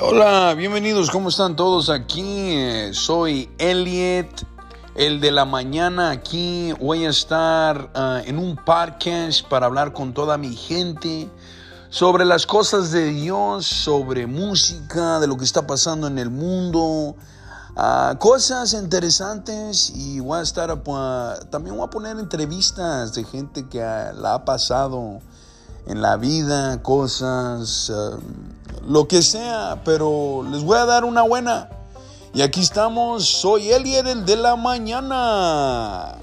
Hola, bienvenidos, ¿cómo están todos aquí? Eh, soy Elliot, el de la mañana aquí. Voy a estar ah, en un podcast para hablar con toda mi gente sobre las cosas de Dios, sobre música, de lo que está pasando en el mundo, ah, cosas interesantes y voy a estar, ah, también voy a poner entrevistas de gente que la ha pasado en la vida, cosas, lo que sea, pero les voy a dar una buena. Y aquí estamos, soy Elier, el de la mañana.